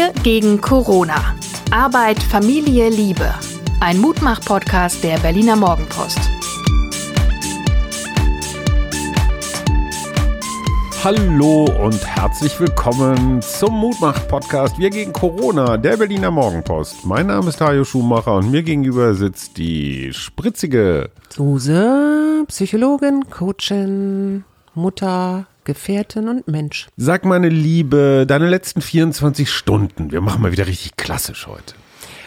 Wir gegen Corona. Arbeit, Familie, Liebe. Ein Mutmach-Podcast der Berliner Morgenpost. Hallo und herzlich willkommen zum Mutmach-Podcast Wir gegen Corona, der Berliner Morgenpost. Mein Name ist Hajo Schumacher und mir gegenüber sitzt die spritzige Suse, Psychologin, Coachin, Mutter, Gefährtin und Mensch. Sag meine Liebe, deine letzten 24 Stunden. Wir machen mal wieder richtig klassisch heute.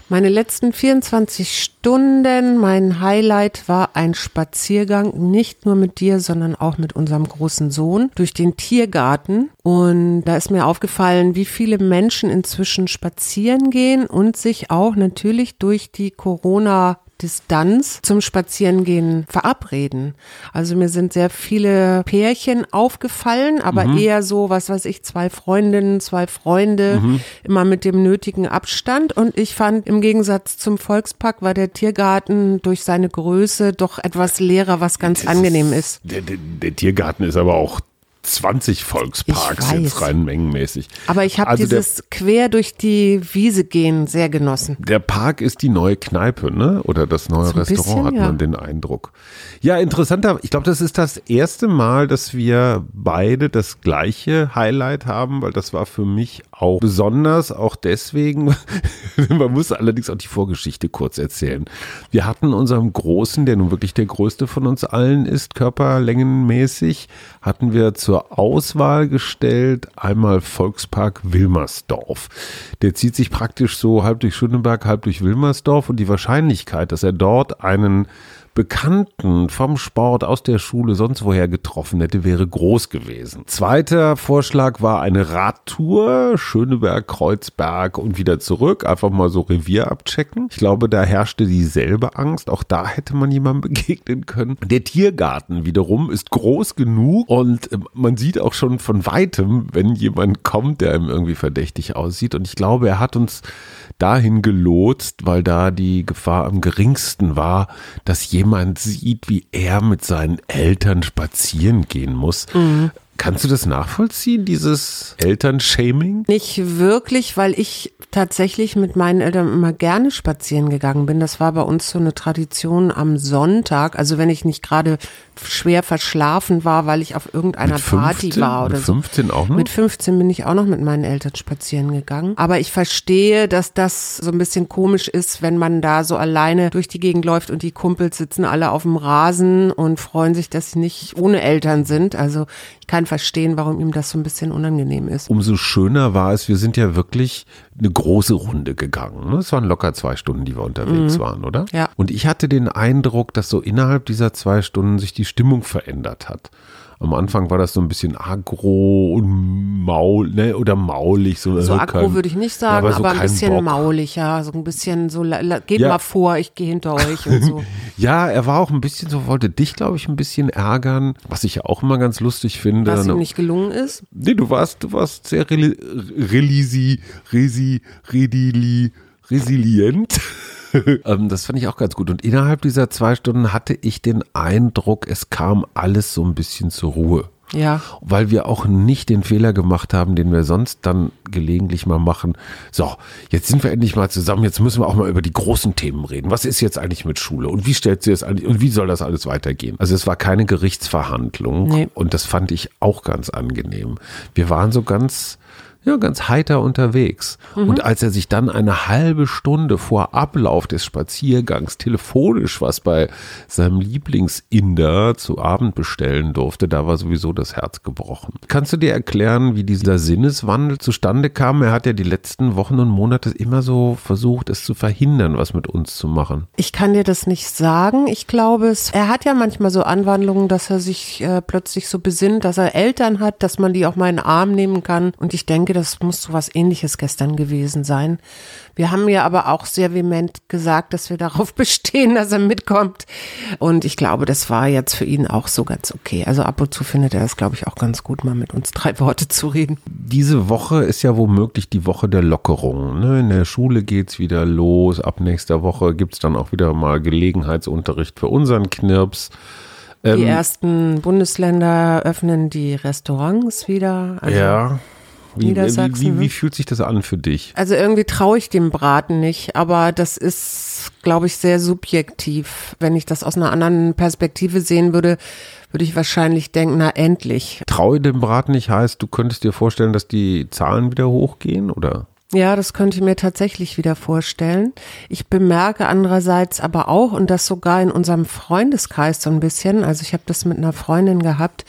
Meine letzten 24 Stunden, mein Highlight war ein Spaziergang, nicht nur mit dir, sondern auch mit unserem großen Sohn durch den Tiergarten. Und da ist mir aufgefallen, wie viele Menschen inzwischen spazieren gehen und sich auch natürlich durch die Corona Distanz zum Spazierengehen verabreden. Also mir sind sehr viele Pärchen aufgefallen, aber mhm. eher so, was weiß ich, zwei Freundinnen, zwei Freunde, mhm. immer mit dem nötigen Abstand. Und ich fand, im Gegensatz zum Volkspark war der Tiergarten durch seine Größe doch etwas leerer, was ganz das angenehm ist. Der, der, der Tiergarten ist aber auch 20 Volksparks jetzt rein mengenmäßig. Aber ich habe also dieses quer durch die Wiese gehen sehr genossen. Der Park ist die neue Kneipe, ne? Oder das neue so Restaurant, bisschen, hat man ja. den Eindruck. Ja, interessanter. Ich glaube, das ist das erste Mal, dass wir beide das gleiche Highlight haben, weil das war für mich auch besonders, auch deswegen, man muss allerdings auch die Vorgeschichte kurz erzählen. Wir hatten unserem Großen, der nun wirklich der größte von uns allen ist, körperlängenmäßig, hatten wir zur Auswahl gestellt einmal Volkspark Wilmersdorf. Der zieht sich praktisch so halb durch Schöneberg, halb durch Wilmersdorf und die Wahrscheinlichkeit, dass er dort einen Bekannten vom Sport aus der Schule sonst woher getroffen hätte, wäre groß gewesen. Zweiter Vorschlag war eine Radtour, Schöneberg, Kreuzberg und wieder zurück, einfach mal so Revier abchecken. Ich glaube, da herrschte dieselbe Angst. Auch da hätte man jemandem begegnen können. Der Tiergarten wiederum ist groß genug und äh, man sieht auch schon von weitem, wenn jemand kommt, der ihm irgendwie verdächtig aussieht. Und ich glaube, er hat uns dahin gelotst, weil da die Gefahr am geringsten war, dass jemand sieht, wie er mit seinen Eltern spazieren gehen muss. Mhm. Kannst du das nachvollziehen, dieses Elternshaming? Nicht wirklich, weil ich tatsächlich mit meinen Eltern immer gerne spazieren gegangen bin. Das war bei uns so eine Tradition am Sonntag. Also wenn ich nicht gerade schwer verschlafen war, weil ich auf irgendeiner 15, Party war oder mit 15 so. auch noch? Mit 15 bin ich auch noch mit meinen Eltern spazieren gegangen. Aber ich verstehe, dass das so ein bisschen komisch ist, wenn man da so alleine durch die Gegend läuft und die Kumpels sitzen alle auf dem Rasen und freuen sich, dass sie nicht ohne Eltern sind. Also ich kann verstehen, warum ihm das so ein bisschen unangenehm ist. Umso schöner war es, wir sind ja wirklich eine große Runde gegangen. Ne? Es waren locker zwei Stunden, die wir unterwegs mhm. waren, oder? Ja. Und ich hatte den Eindruck, dass so innerhalb dieser zwei Stunden sich die Stimmung verändert hat. Am Anfang war das so ein bisschen agro und maul, ne, oder maulig. So, so agro würde ich nicht sagen, aber, so aber ein bisschen Bock. maulig, ja. So ein bisschen so, geht ja. mal vor, ich gehe hinter euch und so. ja, er war auch ein bisschen so, wollte dich, glaube ich, ein bisschen ärgern, was ich ja auch immer ganz lustig finde. Was ihm nicht gelungen ist? Nee, du warst, du warst sehr relisi, resi, redili, resilient. ähm, das fand ich auch ganz gut. Und innerhalb dieser zwei Stunden hatte ich den Eindruck, es kam alles so ein bisschen zur Ruhe. Ja. Weil wir auch nicht den Fehler gemacht haben, den wir sonst dann gelegentlich mal machen. So, jetzt sind wir endlich mal zusammen. Jetzt müssen wir auch mal über die großen Themen reden. Was ist jetzt eigentlich mit Schule? Und wie stellt sie es eigentlich, und wie soll das alles weitergehen? Also es war keine Gerichtsverhandlung. Nee. Und das fand ich auch ganz angenehm. Wir waren so ganz, ja, ganz heiter unterwegs. Mhm. Und als er sich dann eine halbe Stunde vor Ablauf des Spaziergangs telefonisch was bei seinem Lieblingsinder zu Abend bestellen durfte, da war sowieso das Herz gebrochen. Kannst du dir erklären, wie dieser Sinneswandel zustande kam? Er hat ja die letzten Wochen und Monate immer so versucht, es zu verhindern, was mit uns zu machen. Ich kann dir das nicht sagen. Ich glaube, es, er hat ja manchmal so Anwandlungen, dass er sich äh, plötzlich so besinnt, dass er Eltern hat, dass man die auch mal in den Arm nehmen kann. Und ich denke, das muss so was ähnliches gestern gewesen sein. Wir haben ja aber auch sehr vehement gesagt, dass wir darauf bestehen, dass er mitkommt. Und ich glaube, das war jetzt für ihn auch so ganz okay. Also ab und zu findet er es, glaube ich, auch ganz gut, mal mit uns drei Worte zu reden. Diese Woche ist ja womöglich die Woche der Lockerung. Ne? In der Schule geht es wieder los. Ab nächster Woche gibt es dann auch wieder mal Gelegenheitsunterricht für unseren Knirps. Die ähm, ersten Bundesländer öffnen die Restaurants wieder. Also ja. Wie. Wie, wie, wie, fühlt sich das an für dich? Also irgendwie traue ich dem Braten nicht, aber das ist, glaube ich, sehr subjektiv. Wenn ich das aus einer anderen Perspektive sehen würde, würde ich wahrscheinlich denken, na endlich. Traue dem Braten nicht heißt, du könntest dir vorstellen, dass die Zahlen wieder hochgehen, oder? Ja, das könnte ich mir tatsächlich wieder vorstellen. Ich bemerke andererseits aber auch, und das sogar in unserem Freundeskreis so ein bisschen, also ich habe das mit einer Freundin gehabt,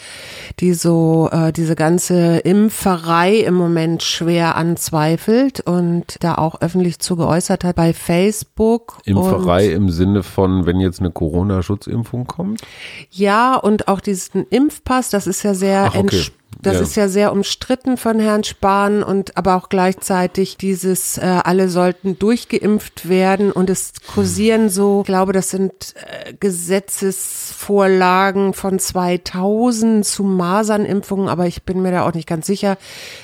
die so äh, diese ganze Impferei im Moment schwer anzweifelt und da auch öffentlich zu geäußert hat bei Facebook. Impferei im Sinne von, wenn jetzt eine Corona-Schutzimpfung kommt? Ja, und auch diesen Impfpass, das ist ja sehr Ach, okay. Das ja. ist ja sehr umstritten von Herrn Spahn und aber auch gleichzeitig dieses, äh, alle sollten durchgeimpft werden und es kursieren so, ich glaube, das sind äh, Gesetzesvorlagen von 2000 zu Masernimpfungen, aber ich bin mir da auch nicht ganz sicher.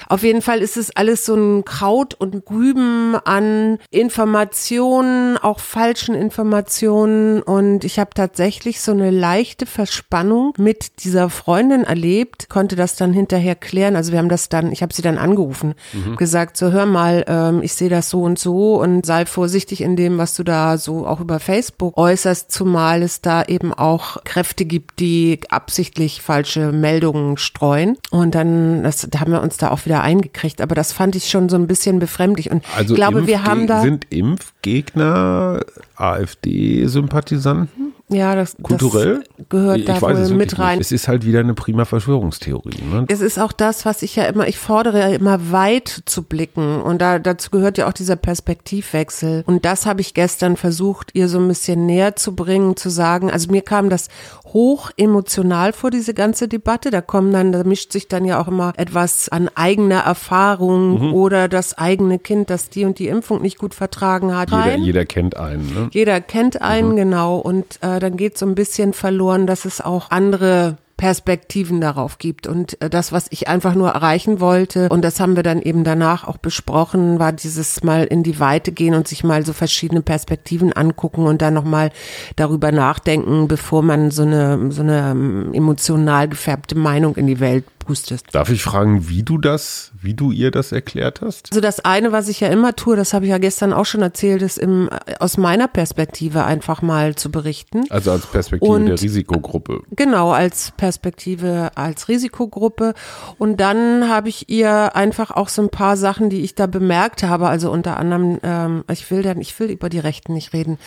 Auf jeden Fall ist es alles so ein Kraut und Rüben an Informationen, auch falschen Informationen und ich habe tatsächlich so eine leichte Verspannung mit dieser Freundin erlebt, konnte das dann hinterher klären. Also wir haben das dann, ich habe sie dann angerufen, mhm. gesagt, so hör mal, ähm, ich sehe das so und so und sei vorsichtig in dem, was du da so auch über Facebook äußerst, zumal es da eben auch Kräfte gibt, die absichtlich falsche Meldungen streuen. Und dann, das, da haben wir uns da auch wieder eingekriegt. Aber das fand ich schon so ein bisschen befremdlich. Und also ich glaube, wir haben da. Sind Impfgegner AfD-Sympathisanten? Ja, das, Kulturell? das gehört da wohl mit rein. Nicht. Es ist halt wieder eine prima Verschwörungstheorie. Ne? Es ist auch das, was ich ja immer, ich fordere ja immer weit zu blicken und da, dazu gehört ja auch dieser Perspektivwechsel. Und das habe ich gestern versucht, ihr so ein bisschen näher zu bringen, zu sagen, also mir kam das hoch emotional vor, diese ganze Debatte. Da kommen dann, da mischt sich dann ja auch immer etwas an eigener Erfahrung mhm. oder das eigene Kind, das die und die Impfung nicht gut vertragen hat. Jeder, jeder kennt einen. Ne? Jeder kennt einen, mhm. genau. Und äh, dann geht so ein bisschen verloren, dass es auch andere Perspektiven darauf gibt. Und äh, das, was ich einfach nur erreichen wollte, und das haben wir dann eben danach auch besprochen, war dieses mal in die Weite gehen und sich mal so verschiedene Perspektiven angucken und dann nochmal darüber nachdenken, bevor man so eine, so eine ähm, emotional gefärbte Meinung in die Welt hustest. Darf ich fragen, wie du das, wie du ihr das erklärt hast? Also das eine, was ich ja immer tue, das habe ich ja gestern auch schon erzählt, ist im, aus meiner Perspektive einfach mal zu berichten. Also als Perspektive Und, der Risikogruppe. Genau, als Perspektive als Risikogruppe. Und dann habe ich ihr einfach auch so ein paar Sachen, die ich da bemerkt habe, also unter anderem, ähm, ich will dann, ich will über die Rechten nicht reden,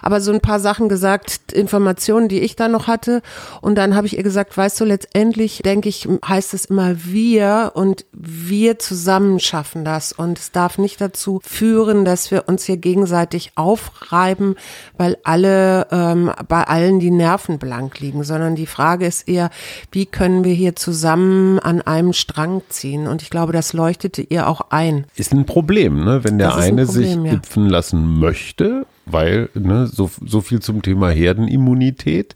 aber so ein paar Sachen gesagt, Informationen, die ich da noch hatte. Und dann habe ich ihr gesagt, weißt du, letztendlich denke ich, heißt es immer wir und wir zusammen schaffen das. Und es darf nicht dazu führen, dass wir uns hier gegenseitig aufreiben, weil alle ähm, bei allen die Nerven blank liegen, sondern die Frage ist eher, wie können wir hier zusammen an einem Strang ziehen? Und ich glaube, das leuchtete ihr auch ein. Ist ein Problem, ne? Wenn der eine Problem, sich ja. impfen lassen möchte, weil ne, so, so viel zum Thema Herdenimmunität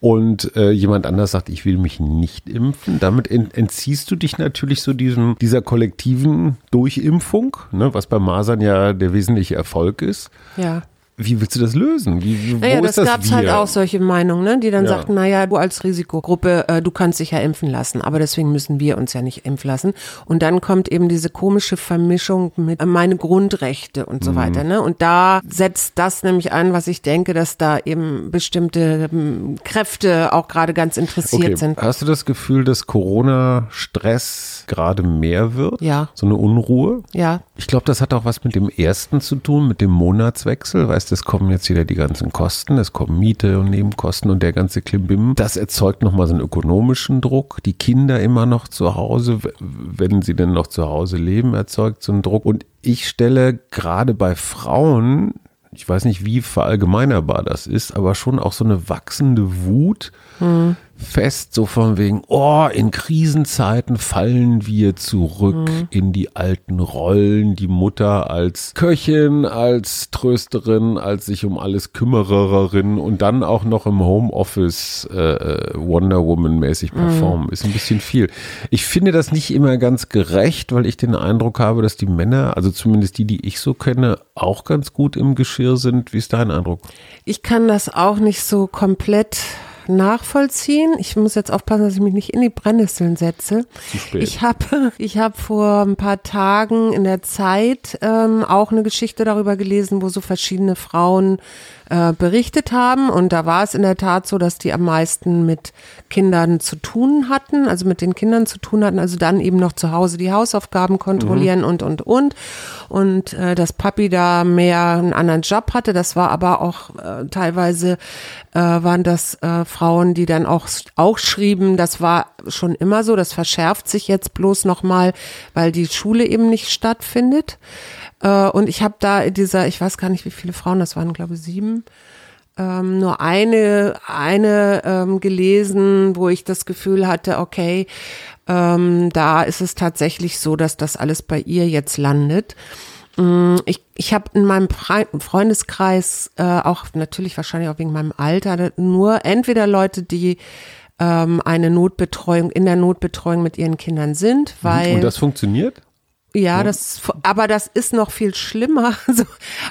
und äh, jemand anders sagt, ich will mich nicht impfen, damit entziehst du dich natürlich so diesem, dieser kollektiven Durchimpfung, ne, was bei Masern ja der wesentliche Erfolg ist. Ja wie willst du das lösen? Wie, naja, das, das gab es halt auch solche Meinungen, ne? die dann ja. sagten, naja, du als Risikogruppe, äh, du kannst dich ja impfen lassen, aber deswegen müssen wir uns ja nicht impfen lassen. Und dann kommt eben diese komische Vermischung mit äh, meine Grundrechte und so mhm. weiter. Ne? Und da setzt das nämlich an, was ich denke, dass da eben bestimmte ähm, Kräfte auch gerade ganz interessiert okay. sind. Hast du das Gefühl, dass Corona-Stress gerade mehr wird? Ja. So eine Unruhe? Ja. Ich glaube, das hat auch was mit dem ersten zu tun, mit dem Monatswechsel. Weißt es kommen jetzt wieder die ganzen Kosten, es kommen Miete und Nebenkosten und der ganze Klimbim. Das erzeugt nochmal so einen ökonomischen Druck. Die Kinder immer noch zu Hause, wenn sie denn noch zu Hause leben, erzeugt so einen Druck. Und ich stelle gerade bei Frauen, ich weiß nicht, wie verallgemeinerbar das ist, aber schon auch so eine wachsende Wut. Mhm fest, so von wegen, oh, in Krisenzeiten fallen wir zurück mhm. in die alten Rollen, die Mutter als Köchin, als Trösterin, als sich um alles Kümmererin und dann auch noch im Homeoffice äh, äh, Wonder Woman mäßig mhm. performen, mhm. ist ein bisschen viel. Ich finde das nicht immer ganz gerecht, weil ich den Eindruck habe, dass die Männer, also zumindest die, die ich so kenne, auch ganz gut im Geschirr sind. Wie ist dein Eindruck? Ich kann das auch nicht so komplett nachvollziehen. Ich muss jetzt aufpassen, dass ich mich nicht in die Brennnesseln setze. Zu spät. Ich habe ich hab vor ein paar Tagen in der Zeit ähm, auch eine Geschichte darüber gelesen, wo so verschiedene Frauen äh, berichtet haben. Und da war es in der Tat so, dass die am meisten mit Kindern zu tun hatten, also mit den Kindern zu tun hatten, also dann eben noch zu Hause die Hausaufgaben kontrollieren mhm. und, und, und. Und äh, dass Papi da mehr einen anderen Job hatte, das war aber auch äh, teilweise äh, waren das äh, Frauen, die dann auch, auch schrieben, das war schon immer so, das verschärft sich jetzt bloß nochmal, weil die Schule eben nicht stattfindet. Äh, und ich habe da dieser, ich weiß gar nicht, wie viele Frauen, das waren glaube ich sieben, ähm, nur eine, eine ähm, gelesen, wo ich das Gefühl hatte, okay, ähm, da ist es tatsächlich so, dass das alles bei ihr jetzt landet. Mm, ich, ich habe in meinem Freundeskreis äh, auch natürlich wahrscheinlich auch wegen meinem Alter nur entweder Leute, die ähm, eine Notbetreuung in der Notbetreuung mit ihren Kindern sind, weil und das funktioniert? Ja, das, aber das ist noch viel schlimmer. Also,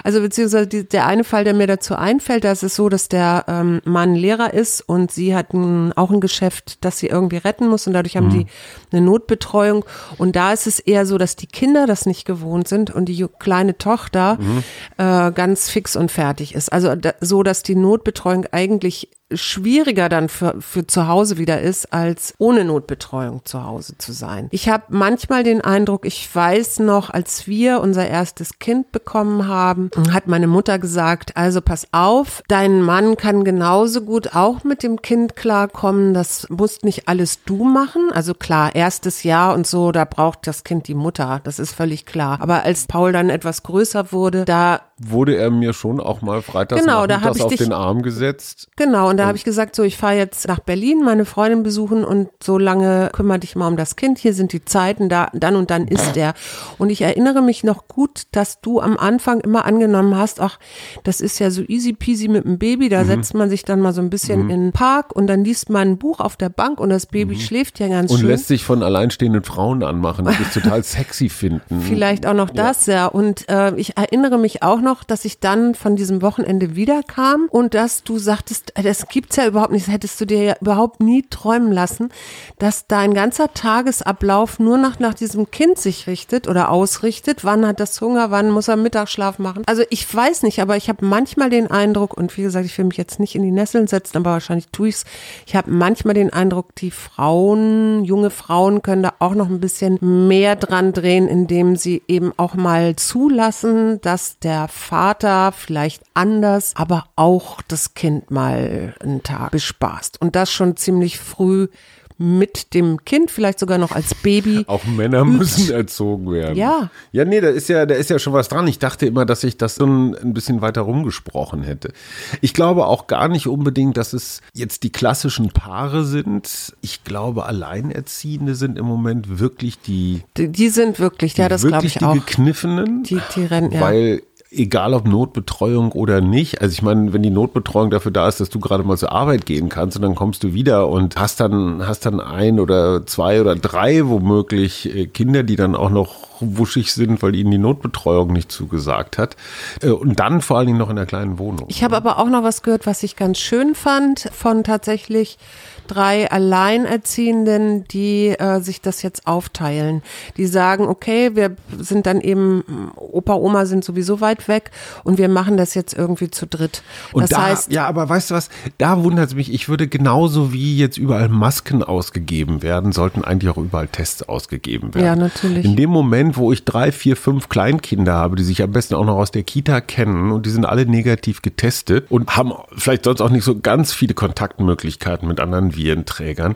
also beziehungsweise die, der eine Fall, der mir dazu einfällt, da ist es so, dass der ähm, Mann Lehrer ist und sie hat ein, auch ein Geschäft, das sie irgendwie retten muss und dadurch haben mhm. die eine Notbetreuung. Und da ist es eher so, dass die Kinder das nicht gewohnt sind und die kleine Tochter mhm. äh, ganz fix und fertig ist. Also da, so, dass die Notbetreuung eigentlich schwieriger dann für, für zu Hause wieder ist, als ohne Notbetreuung zu Hause zu sein. Ich habe manchmal den Eindruck, ich weiß noch, als wir unser erstes Kind bekommen haben, hat meine Mutter gesagt, also pass auf, dein Mann kann genauso gut auch mit dem Kind klarkommen, das musst nicht alles du machen. Also klar, erstes Jahr und so, da braucht das Kind die Mutter, das ist völlig klar. Aber als Paul dann etwas größer wurde, da wurde er mir schon auch mal freitags genau, da ich auf dich, den Arm gesetzt. Genau, und da habe ich gesagt, so ich fahre jetzt nach Berlin, meine Freundin besuchen und so lange kümmere dich mal um das Kind. Hier sind die Zeiten, da dann und dann ist er. Und ich erinnere mich noch gut, dass du am Anfang immer angenommen hast, ach, das ist ja so easy peasy mit dem Baby, da mhm. setzt man sich dann mal so ein bisschen mhm. in den Park und dann liest man ein Buch auf der Bank und das Baby mhm. schläft ja ganz und schön. Und lässt sich von alleinstehenden Frauen anmachen, die das total sexy finden. Vielleicht auch noch das, ja. ja. Und äh, ich erinnere mich auch noch, dass ich dann von diesem Wochenende wiederkam und dass du sagtest, äh, das gibt's ja überhaupt nicht, das hättest du dir ja überhaupt nie träumen lassen, dass dein ganzer Tagesablauf nur noch nach diesem Kind sich richtet oder ausrichtet. Wann hat das Hunger, wann muss er Mittagsschlaf machen? Also ich weiß nicht, aber ich habe manchmal den Eindruck, und wie gesagt, ich will mich jetzt nicht in die Nesseln setzen, aber wahrscheinlich tue ich's. Ich habe manchmal den Eindruck, die Frauen, junge Frauen können da auch noch ein bisschen mehr dran drehen, indem sie eben auch mal zulassen, dass der Vater vielleicht anders, aber auch das Kind mal einen Tag bespaßt. Und das schon ziemlich früh mit dem Kind, vielleicht sogar noch als Baby. Auch Männer müssen erzogen werden. Ja. Ja, nee, da ist ja, da ist ja schon was dran. Ich dachte immer, dass ich das so ein bisschen weiter rumgesprochen hätte. Ich glaube auch gar nicht unbedingt, dass es jetzt die klassischen Paare sind. Ich glaube, Alleinerziehende sind im Moment wirklich die. Die, die sind wirklich, ja, das glaube ich auch. Die gekniffenen. Die, die rennen, ja. Weil egal ob Notbetreuung oder nicht. Also ich meine, wenn die Notbetreuung dafür da ist, dass du gerade mal zur Arbeit gehen kannst und dann kommst du wieder und hast dann, hast dann ein oder zwei oder drei womöglich äh, Kinder, die dann auch noch wuschig sind, weil ihnen die Notbetreuung nicht zugesagt hat. Äh, und dann vor allen Dingen noch in der kleinen Wohnung. Ich habe aber auch noch was gehört, was ich ganz schön fand von tatsächlich drei Alleinerziehenden, die äh, sich das jetzt aufteilen. Die sagen, okay, wir sind dann eben, Opa, Oma sind sowieso weit weg und wir machen das jetzt irgendwie zu dritt. Und das da, heißt, ja, aber weißt du was, da wundert es mich, ich würde genauso wie jetzt überall Masken ausgegeben werden, sollten eigentlich auch überall Tests ausgegeben werden. Ja, natürlich. In dem Moment, wo ich drei, vier, fünf Kleinkinder habe, die sich am besten auch noch aus der Kita kennen und die sind alle negativ getestet und haben vielleicht sonst auch nicht so ganz viele Kontaktmöglichkeiten mit anderen Virenträgern,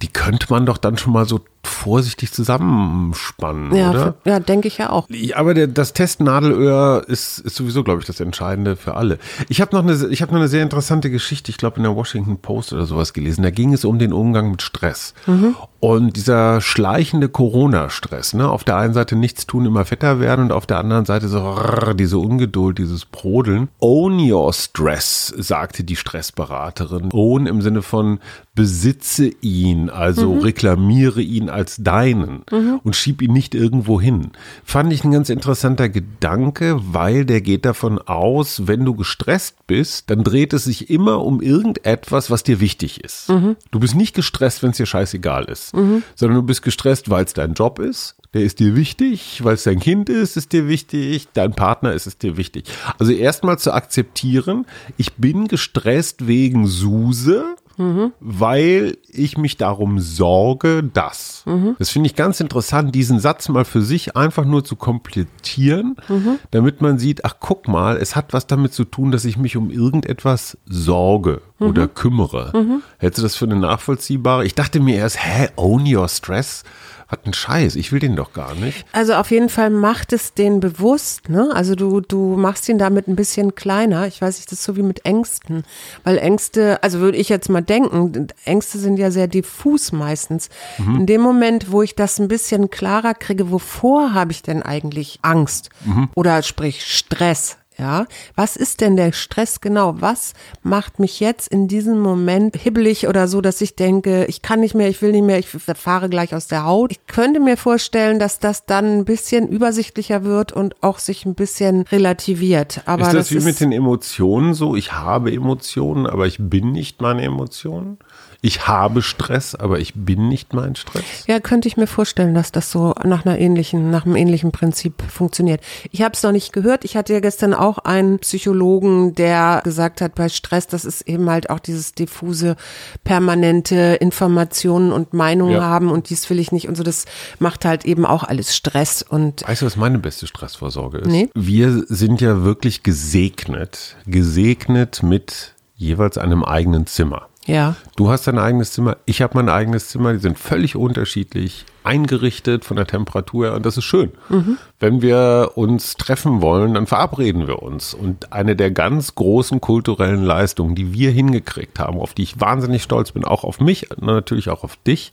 die könnte man doch dann schon mal so vorsichtig zusammenspannen, ja, oder? Ja, denke ich ja auch. Aber der, das Testnadelöhr ist, ist sowieso, glaube ich, das Entscheidende für alle. Ich habe noch eine, ich habe noch eine sehr interessante Geschichte, ich glaube in der Washington Post oder sowas gelesen. Da ging es um den Umgang mit Stress. Mhm. Und dieser schleichende Corona-Stress, ne? Auf der einen Seite nichts tun, immer fetter werden und auf der anderen Seite so rrr, diese Ungeduld, dieses Brodeln. Own your stress, sagte die Stressberaterin. Own im Sinne von besitze ihn, also mhm. reklamiere ihn als deinen mhm. und schieb ihn nicht irgendwo hin. Fand ich ein ganz interessanter Gedanke, weil der geht davon aus, wenn du gestresst bist, dann dreht es sich immer um irgendetwas, was dir wichtig ist. Mhm. Du bist nicht gestresst, wenn es dir scheißegal ist, mhm. sondern du bist gestresst, weil es dein Job ist, der ist dir wichtig, weil es dein Kind ist, ist dir wichtig, dein Partner ist es dir wichtig. Also erstmal zu akzeptieren, ich bin gestresst wegen Suse, mhm. weil ich mich darum sorge, dass. Mhm. Das finde ich ganz interessant, diesen Satz mal für sich einfach nur zu komplettieren, mhm. damit man sieht, ach guck mal, es hat was damit zu tun, dass ich mich um irgendetwas sorge oder kümmere. Hättest du das für eine nachvollziehbare? Ich dachte mir erst, hä, own your stress? Was ein Scheiß, ich will den doch gar nicht. Also auf jeden Fall macht es den bewusst, ne? Also du, du machst ihn damit ein bisschen kleiner. Ich weiß nicht, das ist so wie mit Ängsten. Weil Ängste, also würde ich jetzt mal denken, Ängste sind ja sehr diffus meistens. Mhm. In dem Moment, wo ich das ein bisschen klarer kriege, wovor habe ich denn eigentlich Angst? Mhm. Oder sprich Stress? Ja, was ist denn der Stress genau? Was macht mich jetzt in diesem Moment hibbelig oder so, dass ich denke, ich kann nicht mehr, ich will nicht mehr, ich fahre gleich aus der Haut? Ich könnte mir vorstellen, dass das dann ein bisschen übersichtlicher wird und auch sich ein bisschen relativiert. Aber ist das, das wie ist mit den Emotionen so? Ich habe Emotionen, aber ich bin nicht meine Emotionen? Ich habe Stress, aber ich bin nicht mein Stress? Ja, könnte ich mir vorstellen, dass das so nach einer ähnlichen, nach einem ähnlichen Prinzip funktioniert. Ich habe es noch nicht gehört. Ich hatte ja gestern auch einen Psychologen, der gesagt hat, bei Stress, das ist eben halt auch dieses diffuse, permanente Informationen und Meinungen ja. haben und dies will ich nicht und so. Das macht halt eben auch alles Stress und. Weißt du, was meine beste Stressvorsorge ist? Nee. Wir sind ja wirklich gesegnet, gesegnet mit jeweils einem eigenen Zimmer. Ja. Du hast dein eigenes Zimmer, ich habe mein eigenes Zimmer, die sind völlig unterschiedlich eingerichtet von der Temperatur her und das ist schön. Mhm. Wenn wir uns treffen wollen, dann verabreden wir uns. Und eine der ganz großen kulturellen Leistungen, die wir hingekriegt haben, auf die ich wahnsinnig stolz bin, auch auf mich, natürlich auch auf dich,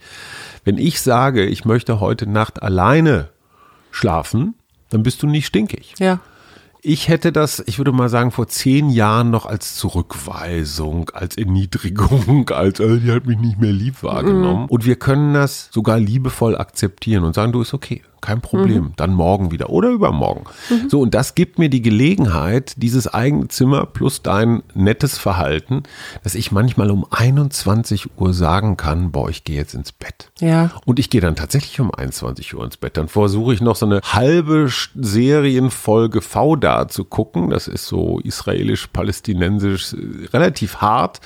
wenn ich sage, ich möchte heute Nacht alleine schlafen, dann bist du nicht stinkig. Ja. Ich hätte das, ich würde mal sagen, vor zehn Jahren noch als Zurückweisung, als Erniedrigung, als äh, die hat mich nicht mehr lieb wahrgenommen. Mhm. Und wir können das sogar liebevoll akzeptieren und sagen, du ist okay kein Problem. Mhm. Dann morgen wieder oder übermorgen. Mhm. So, und das gibt mir die Gelegenheit, dieses eigene Zimmer plus dein nettes Verhalten, dass ich manchmal um 21 Uhr sagen kann, boah, ich gehe jetzt ins Bett. Ja. Und ich gehe dann tatsächlich um 21 Uhr ins Bett. Dann versuche ich noch so eine halbe Serienfolge V da zu gucken. Das ist so israelisch-palästinensisch äh, relativ hart.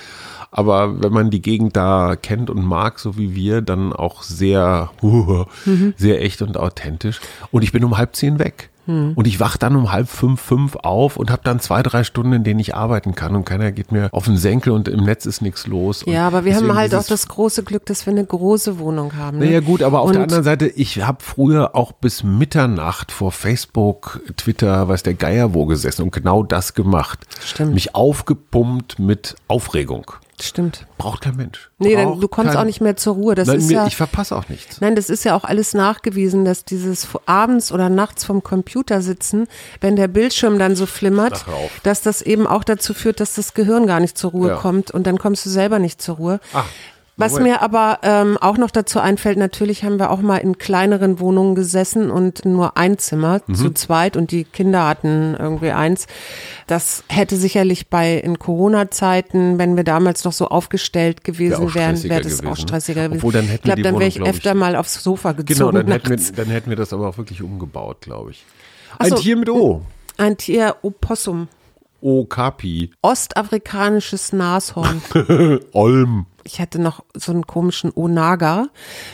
Aber wenn man die Gegend da kennt und mag, so wie wir, dann auch sehr, uh, mhm. sehr echt und authentisch. Und ich bin um halb zehn weg. Mhm. Und ich wach dann um halb fünf, fünf auf und habe dann zwei, drei Stunden, in denen ich arbeiten kann und keiner geht mir auf den Senkel und im Netz ist nichts los. ja, aber wir haben halt auch das große Glück, dass wir eine große Wohnung haben. Ne? Naja gut, aber auf und der anderen Seite, ich habe früher auch bis Mitternacht vor Facebook, Twitter, weiß der Geier wo gesessen und genau das gemacht. Stimmt. Mich aufgepumpt mit Aufregung. Stimmt. Braucht kein Mensch. Nee, dann, du kommst kein, auch nicht mehr zur Ruhe. Das nein, ist mir, ja, ich verpasse auch nichts. Nein, das ist ja auch alles nachgewiesen, dass dieses abends oder nachts vom Computer sitzen, wenn der Bildschirm dann so flimmert, dass das eben auch dazu führt, dass das Gehirn gar nicht zur Ruhe ja. kommt und dann kommst du selber nicht zur Ruhe. Ach. Was mir aber ähm, auch noch dazu einfällt, natürlich haben wir auch mal in kleineren Wohnungen gesessen und nur ein Zimmer mhm. zu zweit und die Kinder hatten irgendwie eins. Das hätte sicherlich bei in Corona-Zeiten, wenn wir damals noch so aufgestellt gewesen wären, wäre das gewesen. auch stressiger gewesen. Obwohl, dann hätten ich glaube, dann wäre ich öfter mal aufs Sofa gezogen. Genau, dann hätten, wir, dann hätten wir das aber auch wirklich umgebaut, glaube ich. Ein so, Tier mit O. Ein Tier Opossum. Okapi. Ostafrikanisches Nashorn. Olm. Ich hatte noch so einen komischen Onaga.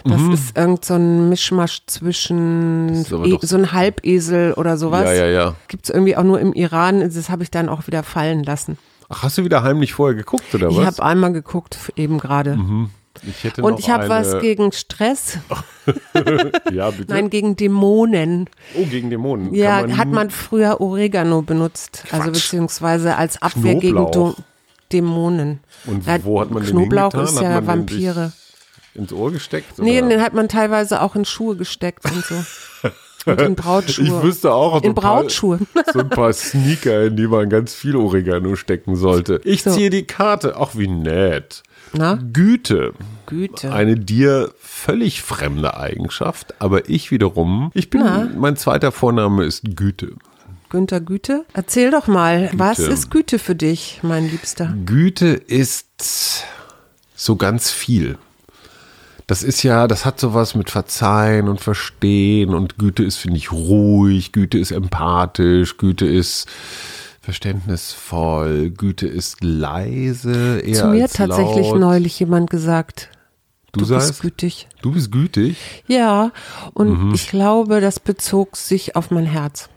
Das mhm. ist irgend so ein Mischmasch zwischen e so ein Halbesel oder sowas. Ja, ja, ja. Gibt es irgendwie auch nur im Iran. Das habe ich dann auch wieder fallen lassen. Ach, hast du wieder heimlich vorher geguckt oder was? Ich habe einmal geguckt, eben gerade. Mhm. Ich Und ich habe was gegen Stress. ja, bitte. Nein, gegen Dämonen. Oh, gegen Dämonen. Ja, man hat man früher Oregano benutzt, also Quatsch. also beziehungsweise als Abwehr Knoblauch. gegen Dämonen. Und ja, wo hat man Knoblauch den ist ja Vampire. ins Ohr gesteckt? Nee, den hat man teilweise auch in Schuhe gesteckt und so. Und in Brautschuhe. Ich wüsste auch in Brautschuhe. so ein paar Sneaker, in die man ganz viel Oregano stecken sollte. Ich so. ziehe die Karte. Ach, wie nett. Na? Güte. Güte. Eine dir völlig fremde Eigenschaft, aber ich wiederum, ich bin, Na? mein zweiter Vorname ist Güte. Günther Güte. Erzähl doch mal, Güte. was ist Güte für dich, mein Liebster? Güte ist so ganz viel. Das ist ja, das hat sowas mit Verzeihen und Verstehen und Güte ist, finde ich, ruhig, Güte ist empathisch, Güte ist verständnisvoll, Güte ist leise. Eher Zu mir hat tatsächlich laut. neulich jemand gesagt, Du, du bist gütig. Du bist gütig? Ja, und mhm. ich glaube, das bezog sich auf mein Herz.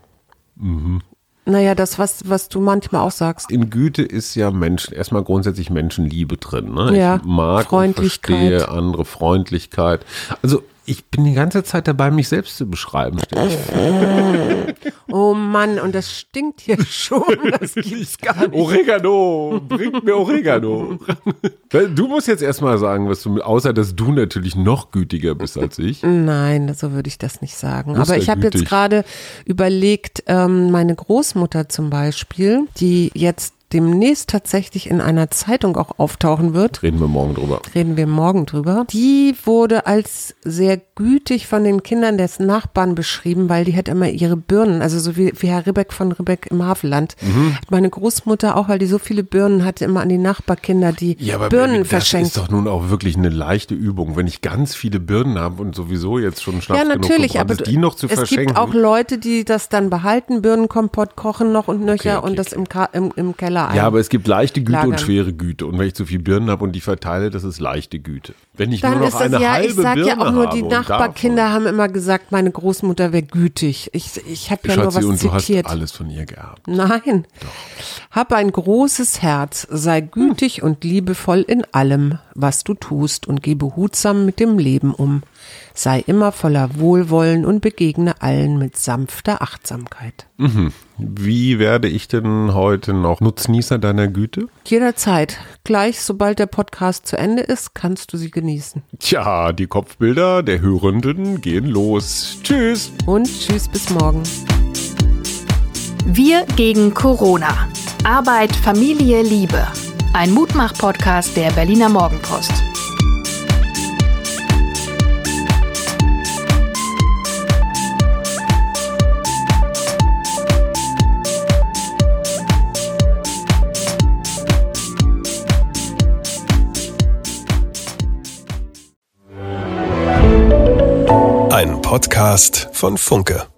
Mhm. Naja, das, was, was du manchmal auch sagst. In Güte ist ja Menschen, erstmal grundsätzlich Menschenliebe drin. Ne? Ja, ich mag Freundlichkeit. und verstehe andere Freundlichkeit. Also ich bin die ganze Zeit dabei, mich selbst zu beschreiben. oh Mann, und das stinkt hier schon. Das gibt's gar nicht. Oregano, bringt mir Oregano. Du musst jetzt erstmal sagen, was du, außer dass du natürlich noch gütiger bist als ich. Nein, so würde ich das nicht sagen. Aber ich habe jetzt gerade überlegt, ähm, meine Großmutter zum Beispiel, die jetzt demnächst tatsächlich in einer Zeitung auch auftauchen wird. Reden wir morgen drüber. Reden wir morgen drüber. Die wurde als sehr gütig von den Kindern des Nachbarn beschrieben, weil die hat immer ihre Birnen, also so wie, wie Herr Ribbeck von Ribbeck im Havelland. Mhm. Meine Großmutter auch, weil die so viele Birnen hatte, immer an die Nachbarkinder die ja, aber Birnen das verschenkt. Das ist doch nun auch wirklich eine leichte Übung, wenn ich ganz viele Birnen habe und sowieso jetzt schon Schnaps ja, natürlich, genug aber die noch zu es verschenken. Es gibt auch Leute, die das dann behalten, Birnenkompott kochen noch und nöcher okay, okay, und das im, im, im Keller Keller ein. Ja, aber es gibt leichte Güte lagern. und schwere Güte. Und wenn ich zu viel Birnen habe und die verteile, das ist leichte Güte. Wenn ich Dann nur noch das, eine ja, halbe ich sag Birne ja auch nur, die Nachbarkinder haben immer gesagt, meine Großmutter wäre gütig. Ich, ich habe ja nur was und zitiert. Du hast alles von ihr gehabt. Nein. Doch. Hab ein großes Herz, sei gütig hm. und liebevoll in allem, was du tust und geh behutsam mit dem Leben um. Sei immer voller Wohlwollen und begegne allen mit sanfter Achtsamkeit. Mhm. Wie werde ich denn heute noch Nutznießer deiner Güte? Jederzeit. Gleich, sobald der Podcast zu Ende ist, kannst du sie genießen. Tja, die Kopfbilder der Hörenden gehen los. Tschüss. Und tschüss bis morgen. Wir gegen Corona. Arbeit, Familie, Liebe. Ein Mutmach-Podcast der Berliner Morgenpost. Podcast von Funke.